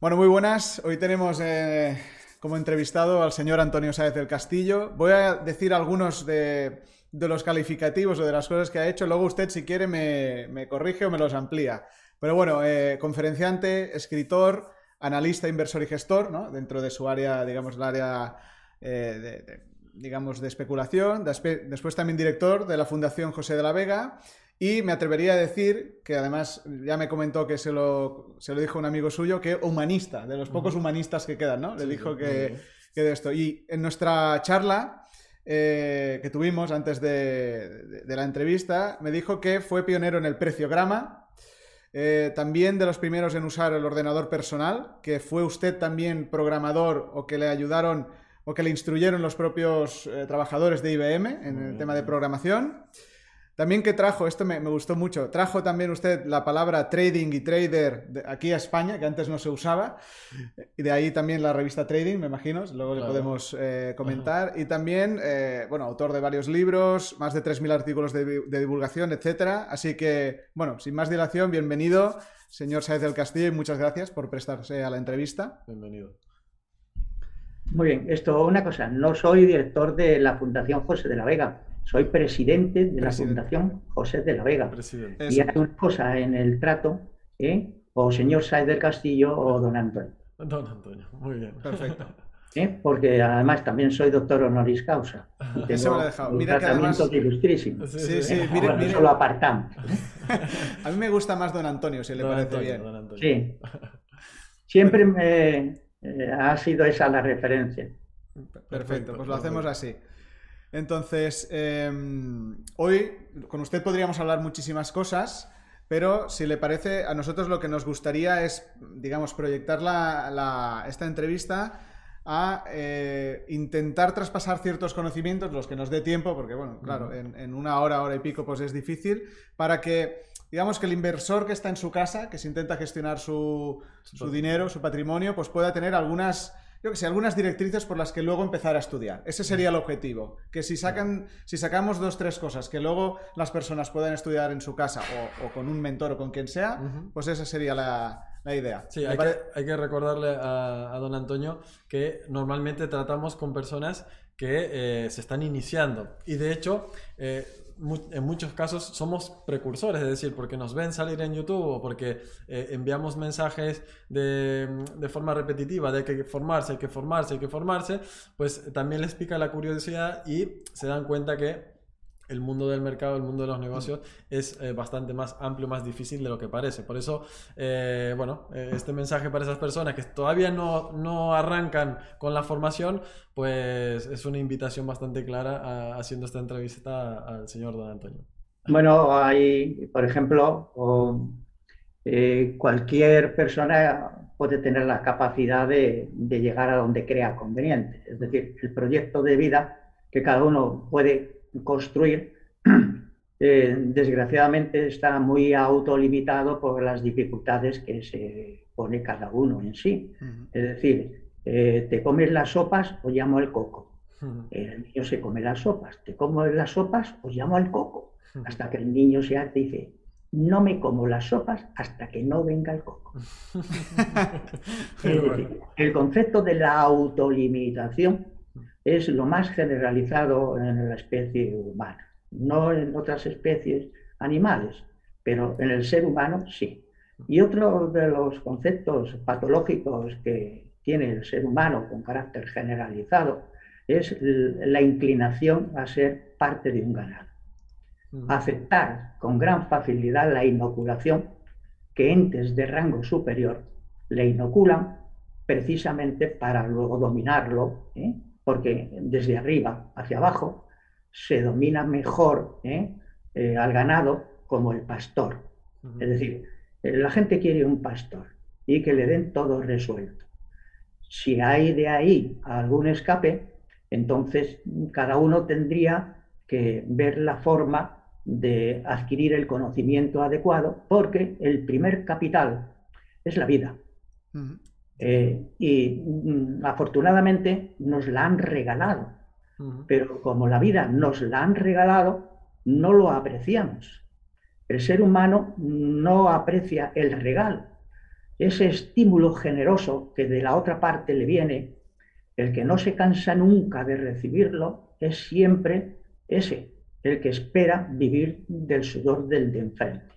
Bueno, muy buenas. Hoy tenemos eh, como entrevistado al señor Antonio Sáez del Castillo. Voy a decir algunos de, los calificativos o de las cosas que ha hecho. Luego usted, si quiere, me, corrige o me los amplía. Pero bueno, eh, conferenciante, escritor, analista, inversor y gestor, ¿no? Dentro de su área, digamos, el área eh, de, digamos, de especulación. Después también director de la Fundación José de la Vega y me atrevería a decir, que además ya me comentó que se lo, se lo dijo un amigo suyo, que humanista, de los pocos humanistas que quedan, ¿no? Le dijo que, que, de esto. Y en nuestra charla eh, que tuvimos antes de, de, la entrevista, me dijo que fue pionero en el preciograma, eh, también de los primeros en usar el ordenador personal, que fue usted también programador o que le ayudaron o que le instruyeron los propios eh, trabajadores de IBM en el tema de programación. También que trajo, esto me, gustó mucho, trajo también usted la palabra trading y trader aquí a España, que antes no se usaba, y de ahí también la revista Trading, me imagino, luego le podemos eh, comentar. Y también, eh, bueno, autor de varios libros, más de 3.000 artículos de, divulgación, etcétera. Así que, bueno, sin más dilación, bienvenido, señor Saez del Castillo, y muchas gracias por prestarse a la entrevista. Bienvenido. Muy bien, esto una cosa, no soy director de la Fundación José de la Vega soy presidente de la Fundación José de la Vega. Y hay una cosa en el trato, ¿eh? o señor Saez del Castillo o don Antonio. Don Antonio, muy bien. Perfecto. ¿Eh? Porque además también soy doctor honoris causa. Y tengo Eso me lo dejado. Un Mira tratamiento ilustrísimo. Sí, sí, mire, mire. Eso lo apartamos. A mí me gusta más don Antonio, si le parece bien. Sí. Siempre me, eh, ha sido esa la referencia. Perfecto, pues lo hacemos así. Entonces, em, hoy con usted podríamos hablar muchísimas cosas, pero si le parece, a nosotros lo que nos gustaría es, digamos, proyectar esta entrevista a eh, intentar traspasar ciertos conocimientos, los que nos dé tiempo, porque bueno, claro, en, una hora, hora y pico, pues es difícil, para que, digamos, que el inversor que está en su casa, que se intenta gestionar su dinero, su patrimonio, pues pueda tener algunas yo que sé, algunas directrices por las que luego empezar a estudiar. Ese sería el objetivo. Que si, sacan, si sacamos dos, tres cosas que luego las personas puedan estudiar en su casa o, con un mentor o con quien sea, pues esa sería la, idea. Sí, hay que, recordarle a, don Antonio que normalmente tratamos con personas que eh, se están iniciando. Y de hecho, eh, en muchos casos somos precursores, es decir, porque nos ven salir en YouTube o porque eh, enviamos mensajes de, de, forma repetitiva de que hay que formarse, hay que formarse, hay que formarse, pues también les pica la curiosidad y se dan cuenta que el mundo del mercado, el mundo de los negocios es eh, bastante más amplio, más difícil de lo que parece. Por eso, eh, bueno, eh, este mensaje para esas personas que todavía no, no, arrancan con la formación, pues es una invitación bastante clara haciendo esta entrevista al señor Don Antonio. Bueno, hay, por ejemplo, cualquier persona puede tener la capacidad de, de llegar a donde crea conveniente. Es decir, el proyecto de vida que cada uno puede construir, eh, desgraciadamente está muy autolimitado por las dificultades que se pone cada uno en sí. Es decir, eh, te comes las sopas, o llamo al coco. El niño se come las sopas. Te como las sopas, os llamo al coco. Hasta que el niño se hace y dice, no me como las sopas hasta que no venga el coco. el concepto de la autolimitación es lo más generalizado en la especie humana, no en otras especies animales, pero en el ser humano sí. Y otro de los conceptos patológicos que tiene el ser humano con carácter generalizado es la inclinación a ser parte de un ganado. Aceptar con gran facilidad la inoculación que entes de rango superior le inoculan precisamente para luego dominarlo ¿eh? Porque desde arriba hacia abajo se domina mejor ¿eh? Eh, al ganado como el pastor. Es decir, eh, la gente quiere un pastor y que le den todo resuelto. Si hay de ahí algún escape, entonces cada uno tendría que ver la forma de adquirir el conocimiento adecuado, porque el primer capital es la vida. Eh, y mm, afortunadamente nos la han regalado. Pero como la vida nos la han regalado, no lo apreciamos. El ser humano no aprecia el regalo, ese estímulo generoso que de la otra parte le viene, el que no se cansa nunca de recibirlo, es siempre ese, el que espera vivir del sudor del de enfrente.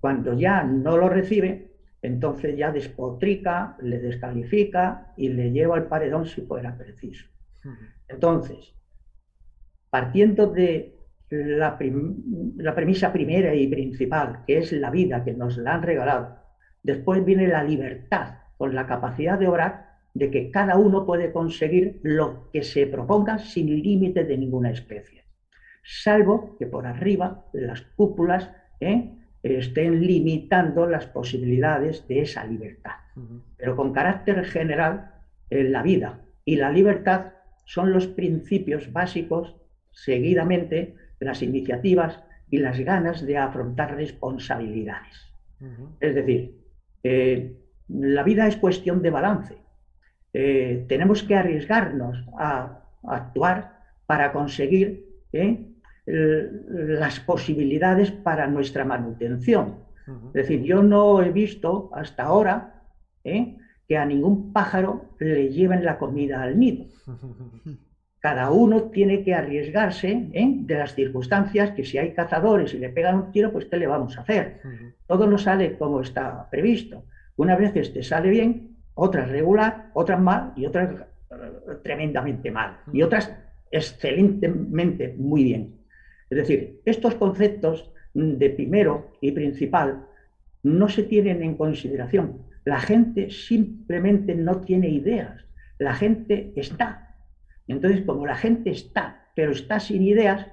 Cuando ya no lo recibe, entonces ya despotrica, le descalifica y le lleva al paredón si fuera preciso. Entonces, partiendo de la, la, premisa primera y principal, que es la vida que nos la han regalado, después viene la libertad, con la capacidad de orar, de que cada uno puede conseguir lo que se proponga sin límite de ninguna especie, salvo que por arriba las cúpulas ¿eh? Estén limitando las posibilidades de esa libertad. Pero con carácter general, la vida y la libertad son los principios básicos, seguidamente las iniciativas y las ganas de afrontar responsabilidades. Es decir, eh, la vida es cuestión de balance. Eh, tenemos que arriesgarnos a, actuar para conseguir eh, las posibilidades para nuestra manutención. Es decir, yo no he visto hasta ahora ¿eh? que a ningún pájaro le lleven la comida al nido. Cada uno tiene que arriesgarse ¿eh? de las circunstancias, que si hay cazadores y le pegan un tiro, pues ¿qué le vamos a hacer? Todo no sale como está previsto. Una vez te sale bien, otras regular, otras mal y otras eh, tremendamente mal. Y otras excelentemente muy bien. Es decir, estos conceptos de primero y principal no se tienen en consideración. La gente simplemente no tiene ideas. La gente está. Entonces, como la gente está, pero está sin ideas,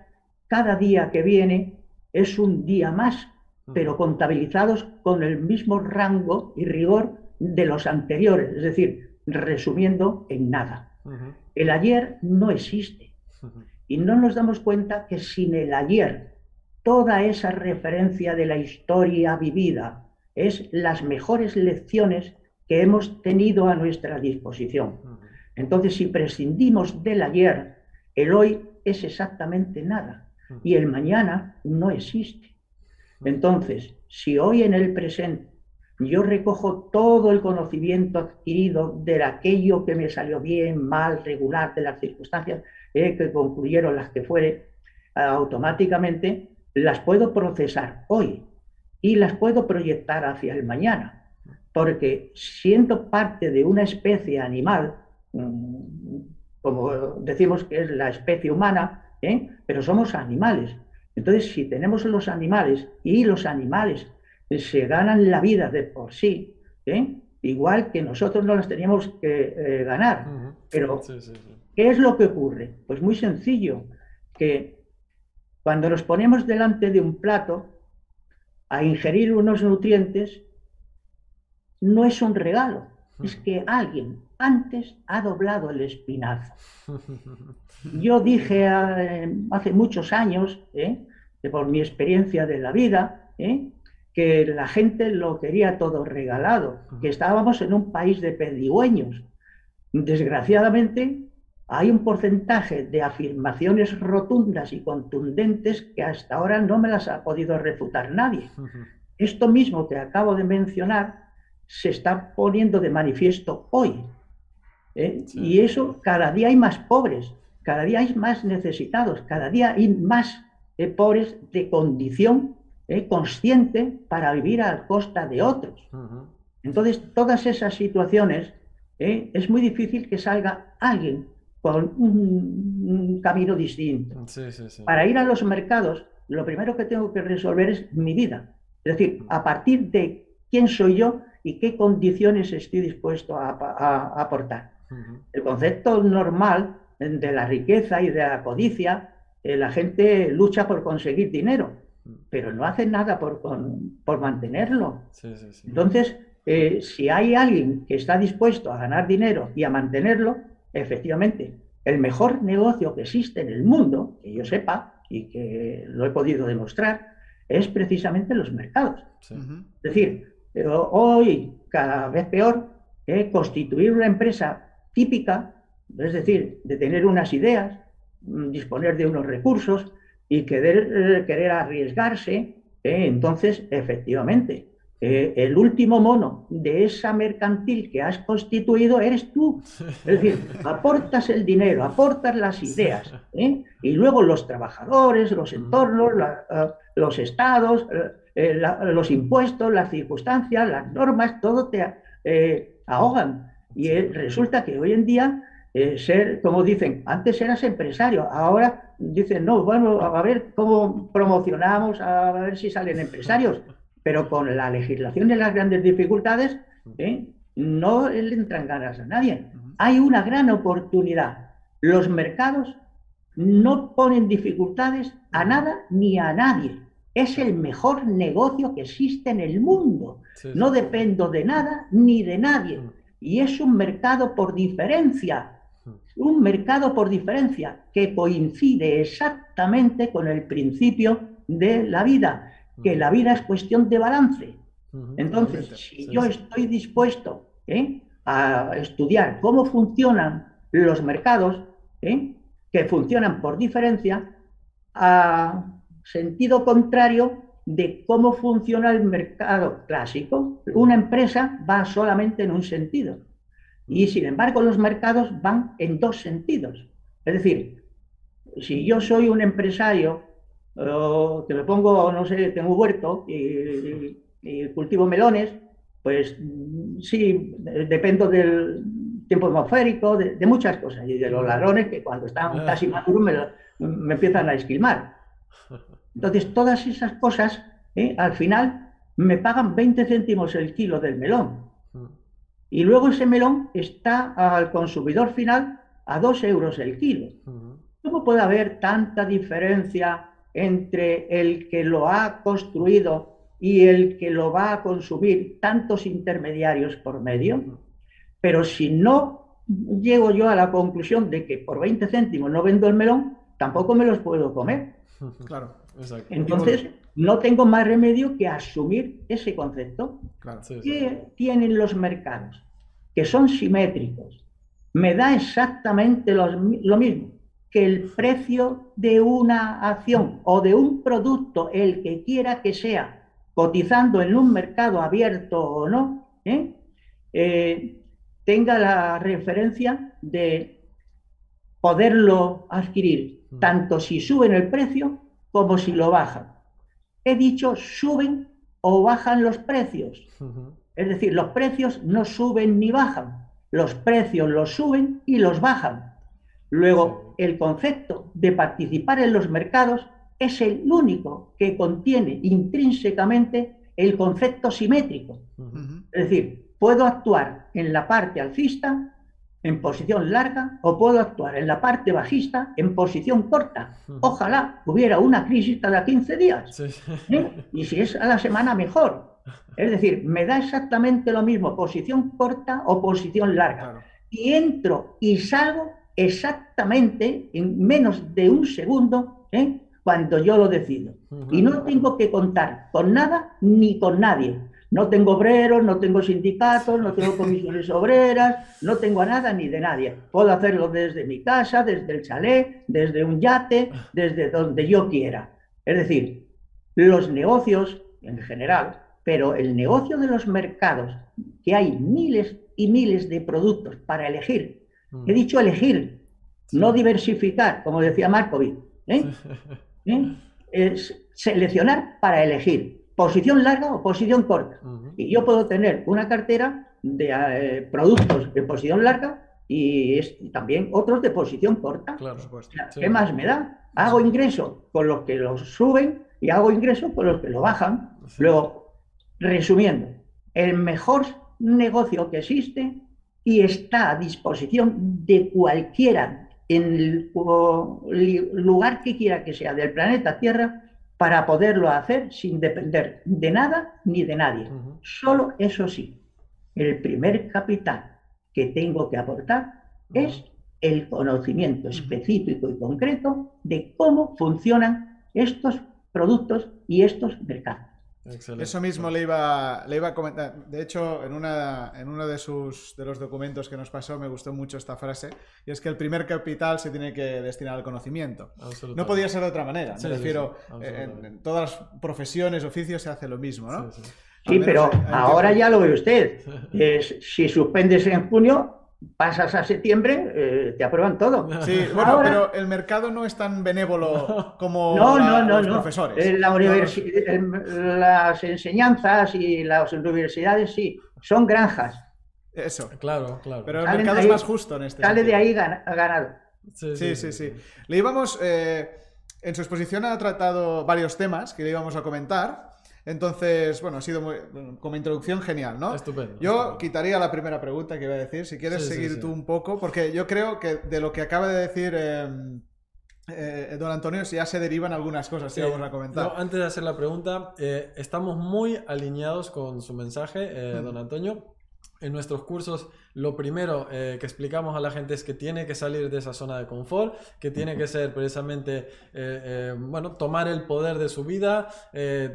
cada día que viene es un día más, pero contabilizados con el mismo rango y rigor de los anteriores. Es decir, resumiendo en nada. El ayer no existe. Y no nos damos cuenta que sin el ayer, toda esa referencia de la historia vivida es las mejores lecciones que hemos tenido a nuestra disposición. Entonces, si prescindimos del ayer, el hoy es exactamente nada y el mañana no existe. Entonces, si hoy en el presente yo recojo todo el conocimiento adquirido de aquello que me salió bien, mal, regular, de las circunstancias, que concluyeron las que fuere, automáticamente las puedo procesar hoy y las puedo proyectar hacia el mañana. Porque siendo parte de una especie animal, mm, como decimos que es la especie humana, ¿eh? pero somos animales. Entonces, si tenemos los animales y los animales se ganan la vida de por sí, ¿eh? Igual que nosotros no las teníamos que ganar. Pero ¿Qué es lo que ocurre? Pues muy sencillo, que cuando nos ponemos delante de un plato a ingerir unos nutrientes, no es un regalo, es que alguien antes ha doblado el espinazo. Yo dije eh, hace muchos años, eh, por mi experiencia de la vida, eh, que la gente lo quería todo regalado, que estábamos en un país de pedigüeños. Desgraciadamente, hay un porcentaje de afirmaciones rotundas y contundentes que hasta ahora no me las ha podido refutar nadie. Esto mismo que acabo de mencionar se está poniendo de manifiesto hoy. ¿eh? Y eso, cada día hay más pobres, cada día hay más necesitados, cada día hay más eh, pobres de condición eh, consciente para vivir a costa de otros. Entonces, todas esas situaciones es muy difícil que salga alguien con un, camino distinto. Para ir a los mercados, lo primero que tengo que resolver es mi vida. Es decir, a partir de quién soy yo y qué condiciones estoy dispuesto a, aportar. El concepto normal de la riqueza y de la codicia, eh, la gente lucha por conseguir dinero, pero no hace nada por, por mantenerlo. Entonces, eh, si hay alguien que está dispuesto a ganar dinero y a mantenerlo, efectivamente, el mejor negocio que existe en el mundo, que yo sepa y que lo he podido demostrar, es precisamente los mercados. Es decir, eh, hoy cada vez peor eh, constituir una empresa típica, es decir, de tener unas ideas, mm, disponer de unos recursos y querer, eh, querer arriesgarse, entonces, efectivamente, eh, el último mono de esa mercantil que has constituido eres tú. Es decir, aportas el dinero, aportas las ideas, ¿eh? y luego los trabajadores, los entornos, eh, los estados, los impuestos, las circunstancias, las normas, todo te ahogan. Y resulta que hoy en día ser, como dicen, antes eras empresario, ahora dicen, no, bueno, a ver cómo promocionamos, a ver si salen empresarios pero con la legislación y las grandes dificultades ¿eh? no le entran ganas a nadie. Hay una gran oportunidad. Los mercados no ponen dificultades a nada ni a nadie. Es el mejor negocio que existe en el mundo. No dependo de nada ni de nadie. Y es un mercado por diferencia. Un mercado por diferencia que coincide exactamente con el principio de la vida que la vida es cuestión de balance. Entonces, si yo estoy dispuesto ¿eh? a estudiar cómo funcionan los mercados, ¿eh? que funcionan por diferencia, a sentido contrario de cómo funciona el mercado clásico, una empresa va solamente en un sentido. Y sin embargo, los mercados van en dos sentidos. Es decir, si yo soy un empresario que me pongo, no sé, tengo un huerto y, cultivo melones, pues sí, dependo del tiempo atmosférico, de, muchas cosas, y de los ladrones que cuando están ah. casi maduros me, empiezan a esquilmar. Entonces, todas esas cosas, ¿eh? al final, me pagan 20 céntimos el kilo del melón. Y luego ese melón está al consumidor final a 2 euros el kilo. ¿Cómo puede haber tanta diferencia entre el que lo ha construido y el que lo va a consumir, tantos intermediarios por medio, pero si no llego yo a la conclusión de que por 20 céntimos no vendo el melón, tampoco me los puedo comer. Claro, exacto. Entonces, no tengo más remedio que asumir ese concepto. que tienen los mercados? Que son simétricos. Me da exactamente lo mismo que el precio de una acción o de un producto, el que quiera que sea, cotizando en un mercado abierto o no, ¿eh? Eh, tenga la referencia de poderlo adquirir, mm. tanto si suben el precio como si lo bajan. He dicho suben o bajan los precios. Es decir, los precios no suben ni bajan. Los precios los suben y los bajan. Luego, el concepto de participar en los mercados es el único que contiene intrínsecamente el concepto simétrico. Es decir, puedo actuar en la parte alcista en posición larga o puedo actuar en la parte bajista en posición corta. Ojalá hubiera una crisis cada 15 días. ¿eh? Y si es a la semana, mejor. Es decir, me da exactamente lo mismo posición corta o posición larga. Y entro y salgo exactamente en menos de un segundo ¿eh? cuando yo lo decido. Y no tengo que contar con nada ni con nadie. No tengo obreros, no tengo sindicatos, no tengo comisiones obreras, no tengo a nada ni de nadie. Puedo hacerlo desde mi casa, desde el chalet, desde un yate, desde donde yo quiera. Es decir, los negocios en general, pero el negocio de los mercados, que hay miles y miles de productos para elegir Mm. He dicho elegir, no diversificar, como decía Markovic. ¿eh? ¿Eh? Es seleccionar para elegir, posición larga o posición corta. Y yo puedo tener una cartera de eh, productos de posición larga y, también otros de posición corta. ¿Qué más me da? Hago ingreso con los que los suben y hago ingreso con los que lo bajan. Luego, resumiendo, el mejor negocio que existe y está a disposición de cualquiera en el lugar que quiera que sea del planeta Tierra para poderlo hacer sin depender de nada ni de nadie. Solo eso sí, el primer capital que tengo que aportar es el conocimiento específico y concreto de cómo funcionan estos productos y estos mercados. Eso mismo le iba, le iba a comentar. De hecho, en, una, en uno de, sus, de los documentos que nos pasó me gustó mucho esta frase, y es que el primer capital se tiene que destinar al conocimiento. No podía ser de otra manera. me refiero, en, todas las profesiones, oficios se hace lo mismo, ¿no? Sí, pero ahora ya lo ve usted. si suspendes en junio, pasas a septiembre, eh, te aprueban todo. Sí, bueno, pero el mercado no es tan benévolo como los profesores. La las enseñanzas y las universidades sí, son granjas. Eso. Claro, claro. Pero el mercado es más justo en este Sale de ahí ganado. Sí, sí, sí. Le íbamos... Eh, en su exposición ha tratado varios temas que le íbamos a comentar. Entonces, bueno, ha sido muy, como introducción genial, ¿no? Estupendo. Yo quitaría la primera pregunta que iba a decir, si quieres seguir tú un poco, porque yo creo que de lo que acaba de decir em, eh, don Antonio ya se derivan algunas cosas que vamos a comentar. antes de hacer la pregunta, eh, estamos muy alineados con su mensaje, eh, don Antonio. En nuestros cursos lo primero eh, que explicamos a la gente es que tiene que salir de esa zona de confort, que tiene que ser precisamente, eh, eh, bueno, tomar el poder de su vida,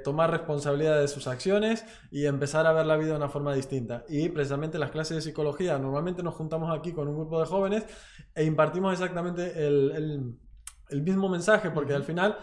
tomar responsabilidad de sus acciones y empezar a ver la vida de una forma distinta. Y precisamente las clases de psicología, normalmente nos juntamos aquí con un grupo de jóvenes e impartimos exactamente el, el mismo mensaje, porque al final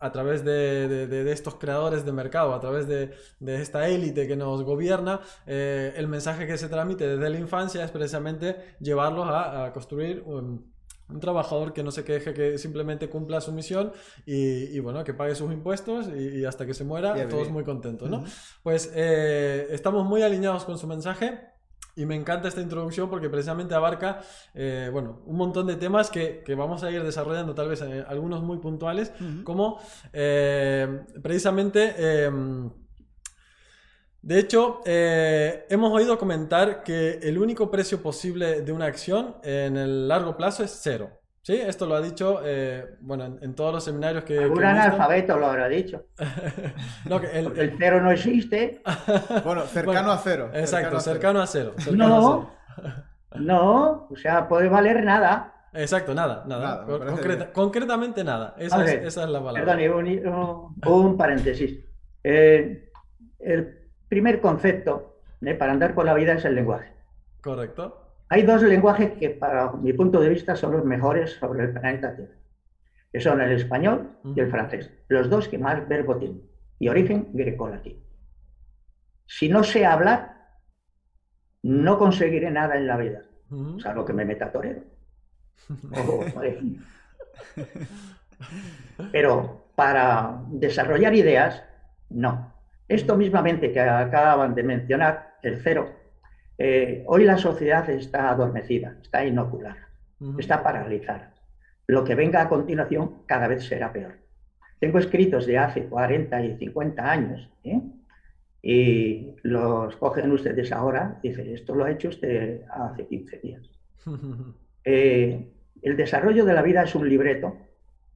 a través de, estos creadores de mercado, a través de, esta élite que nos gobierna, eh, el mensaje que se transmite desde la infancia es precisamente llevarlos a, construir un, trabajador que no se queje, que simplemente cumpla su misión y, bueno, que pague sus impuestos y, hasta que se muera, todos muy contentos, ¿no? Pues eh, estamos muy alineados con su mensaje. Y me encanta esta introducción porque precisamente abarca, eh, bueno, un montón de temas que, que, vamos a ir desarrollando, tal vez eh, algunos muy puntuales, como eh, precisamente, em, de hecho, hemos oído comentar que el único precio posible de una acción en el largo plazo es cero. Sí, esto lo ha dicho, eh, bueno, en, todos los seminarios que... Algún analfabeto lo habrá dicho. no, el, cero no existe. bueno, cercano a cero. Exacto, cercano a cero. no, no, o sea, puede valer nada. Exacto, nada, nada. concretamente nada. Esa, es, la palabra. Perdón, un, paréntesis. Eh, el primer concepto eh, para andar por la vida es el lenguaje. Correcto. Hay dos lenguajes que, para mi punto de vista, son los mejores sobre el planeta Tierra, que son el español y el francés, los dos que más verbo tienen, y origen grecolatino. Si no sé hablar, no conseguiré nada en la vida, salvo que me meta torero. Pero para desarrollar ideas, no. Esto mismamente que acaban de mencionar, el cero, eh, hoy la sociedad está adormecida, está inoculada, está paralizada. Lo que venga a continuación cada vez será peor. Tengo escritos de hace 40 y 50 años ¿eh? y los cogen ustedes ahora y dicen, esto lo ha hecho usted hace 15 días. Eh, el desarrollo de la vida es un libreto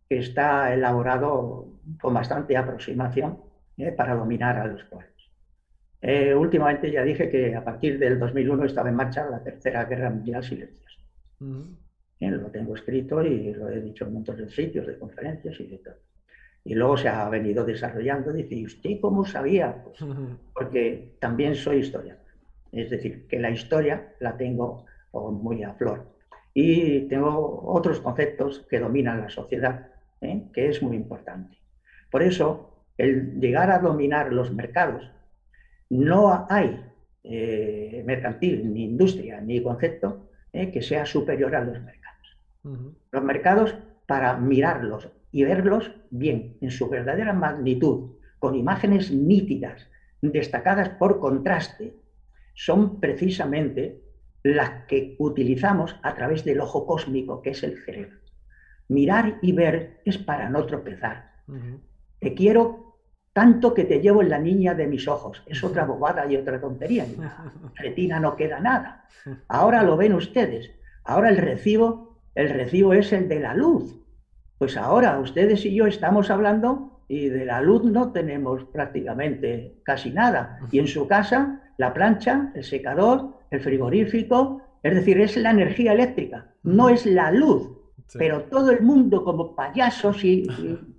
que está elaborado con bastante aproximación para dominar a los pueblos. Eh, últimamente ya dije que a partir del 2001 estaba en marcha la Tercera Guerra Mundial silenciosa. lo tengo escrito y lo he dicho en de sitios, de conferencias y de todo. Y luego se ha venido desarrollando. Dice, ¿y usted cómo sabía? Pues, porque también soy historiador. Es decir, que la historia la tengo muy a flor. Y tengo otros conceptos que dominan la sociedad, ¿eh? que es muy importante. Por eso, el llegar a dominar los mercados no hay eh, mercantil, ni industria, ni concepto eh, que sea superior a los mercados. Los mercados, para mirarlos y verlos bien, en su verdadera magnitud, con imágenes nítidas, destacadas por contraste, son precisamente las que utilizamos a través del ojo cósmico, que es el cerebro. Mirar y ver es para no tropezar. Te quiero tanto que te llevo en la niña de mis ojos. Es otra bobada y otra tontería. En la retina no queda nada. Ahora lo ven ustedes. Ahora el recibo, el recibo es el de la luz. Pues ahora ustedes y yo estamos hablando y de la luz no tenemos prácticamente casi nada. Y en su casa, la plancha, el secador, el frigorífico, es decir, es la energía eléctrica, no es la luz. Pero todo el mundo como payasos y y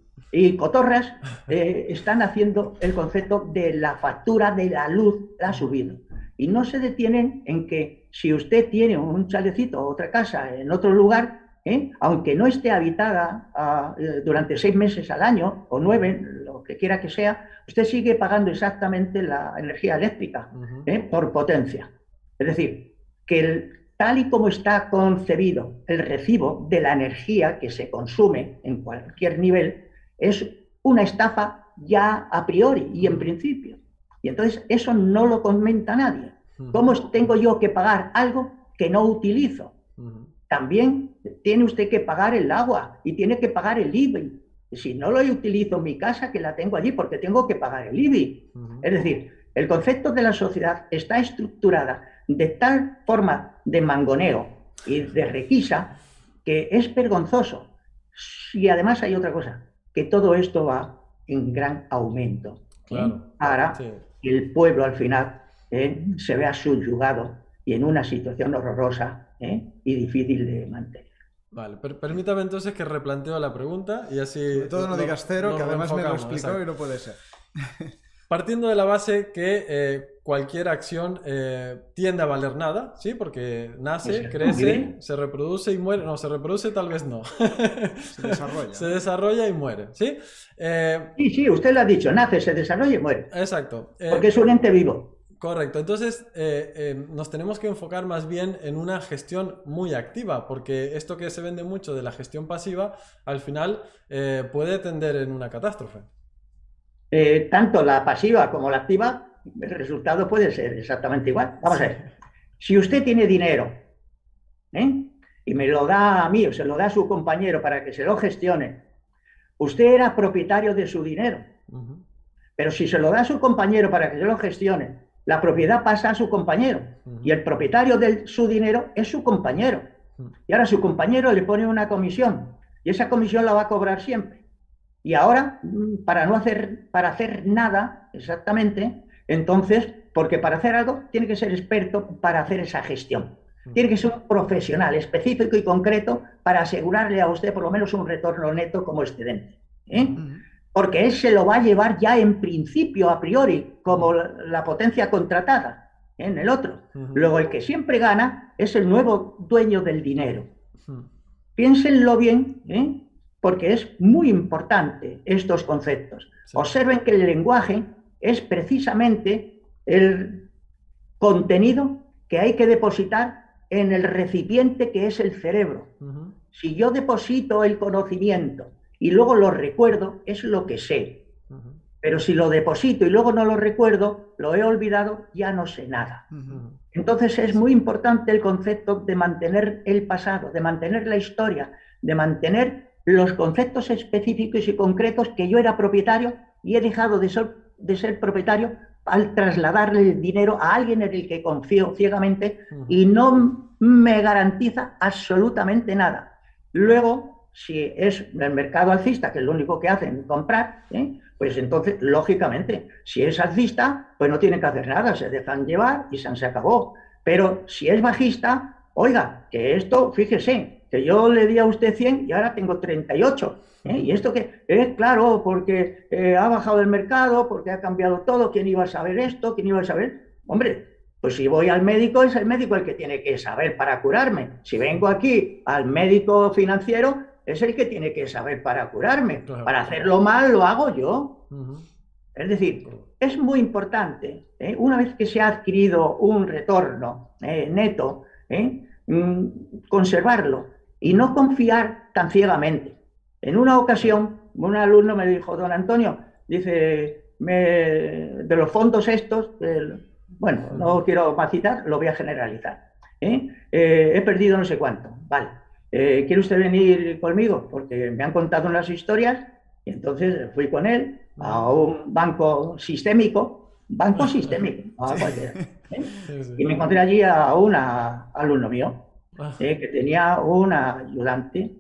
cotorras eh, están haciendo el concepto de la factura de la luz, la subido. Y no se detienen en que si usted tiene un chalecito o otra casa en otro lugar, ¿eh? aunque no esté habitada ah, eh, durante seis meses al año o nueve, lo que quiera que sea, usted sigue pagando exactamente la energía eléctrica ¿eh? por potencia. Es decir, que tal y como está concebido el recibo de la energía que se consume en cualquier nivel, es una estafa ya a priori y en principio. Y entonces eso no lo comenta nadie. ¿Cómo tengo yo que pagar algo que no utilizo? También tiene usted que pagar el agua y tiene que pagar el IBI. Si no lo utilizo en mi casa, que la tengo allí porque tengo que pagar el IBI. Es decir, el concepto de la sociedad está estructurada de tal forma de mangoneo y de requisa que es vergonzoso. Y además hay otra cosa, que todo esto va en gran aumento. ¿eh? Para que el pueblo al final ¿eh? se vea subyugado y en una situación horrorosa ¿eh? y difícil de mantener. Vale, permítame entonces que replanteo la pregunta y así... todo no digas cero, que además me lo explicó y no puede ser. Partiendo de la base que eh, cualquier acción eh, tiende a valer nada, ¿sí? Porque nace, crece, se reproduce y muere. No, se reproduce tal vez no. se desarrolla. se desarrolla y muere, ¿sí? sí, sí, usted lo ha dicho, nace, se desarrolla y muere. Exacto. Porque es un ente vivo. Correcto, entonces eh, eh, nos tenemos que enfocar más bien en una gestión muy activa, porque esto que se vende mucho de la gestión pasiva, al final eh, puede tender en una catástrofe. Tanto la pasiva como la activa, el resultado puede ser exactamente igual. Vamos a ver, si usted tiene dinero y me lo da a mí o se lo da a su compañero para que se lo gestione, usted era propietario de su dinero. Pero si se lo da a su compañero para que se lo gestione, la propiedad pasa a su compañero y el propietario de su dinero es su compañero. Y ahora su compañero le pone una comisión y esa comisión la va a cobrar siempre. Y ahora, mm, para no hacer, para hacer nada exactamente, entonces, porque para hacer algo tiene que ser experto para hacer esa gestión. Tiene que ser un profesional específico y concreto para asegurarle a usted por lo menos un retorno neto como excedente. ¿eh? porque él se lo va a llevar ya en principio, a priori, como la potencia contratada en el otro. Luego, el que siempre gana es el nuevo dueño del dinero. Piénsenlo bien, ¿eh? Porque es muy importante estos conceptos. Observen que el lenguaje es precisamente el contenido que hay que depositar en el recipiente que es el cerebro. Si yo deposito el conocimiento y luego lo recuerdo, es lo que sé. Pero si lo deposito y luego no lo recuerdo, lo he olvidado, ya no sé nada. Entonces es muy importante el concepto de mantener el pasado, de mantener la historia, de mantener los conceptos específicos y concretos que yo era propietario y he dejado de ser, de ser propietario al trasladarle el dinero a alguien en el que confío ciegamente y no me garantiza absolutamente nada. Luego, si es el mercado alcista, que es lo único que hacen comprar, ¿eh? pues entonces, lógicamente, si es alcista, pues no tienen que hacer nada, se dejan llevar y se, acabó. Pero si es bajista, oiga, que esto, fíjese, que yo le di a usted 100 y ahora tengo 38. ¿eh? Y esto que es claro, porque eh, ha bajado el mercado, porque ha cambiado todo, ¿quién iba a saber esto? ¿Quién iba a saber? Hombre, pues si voy al médico, es el médico el que tiene que saber para curarme. Si vengo aquí al médico financiero, es el que tiene que saber para curarme. Para hacerlo mal lo hago yo. Es decir, es muy importante, ¿eh? una vez que se ha adquirido un retorno ¿eh? neto, mm, conservarlo y no confiar tan ciegamente. En una ocasión, un alumno me dijo, don Antonio, dice, de los fondos estos, bueno, no quiero más citar, lo voy a generalizar. he perdido no sé cuánto, vale. Eh, ¿quiere usted venir conmigo? Porque me han contado unas historias y entonces fui con él a un banco sistémico, banco sistémico, ¿eh? y me encontré allí a un alumno mío ah. ¿eh? que tenía una ayudante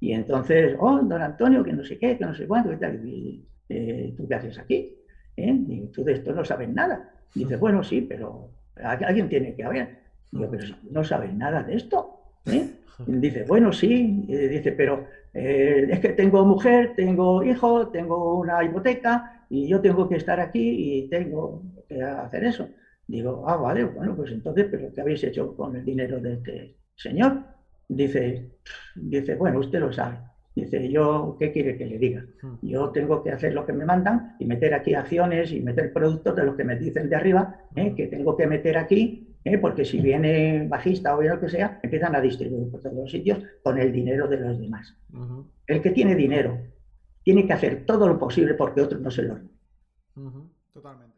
y entonces, oh, don Antonio, que no sé qué, que no sé cuánto, ¿tú qué haces aquí? Y tú de esto no sabes nada. Y dice, bueno, sí, pero alguien tiene que haber. Y yo, pero no sabes nada de esto. ¿eh? Dice, bueno, sí, dice, pero eh, es que tengo mujer, tengo hijo, tengo una hipoteca y yo tengo que estar aquí y tengo que hacer eso. Digo, ah, vale, bueno, pues entonces, ¿pero qué habéis hecho con el dinero de este señor? dice, dice, bueno, usted lo sabe. Dice, yo, ¿qué quiere que le diga? Hmm. Yo tengo que hacer lo que me mandan y meter aquí acciones y meter productos de los que me dicen de arriba, ¿eh? que tengo que meter aquí, ¿eh? porque si viene bajista o lo que sea, empiezan a distribuir por todos los sitios con el dinero de los demás. El que tiene dinero tiene que hacer todo lo posible porque otros no se lo ujú. Totalmente.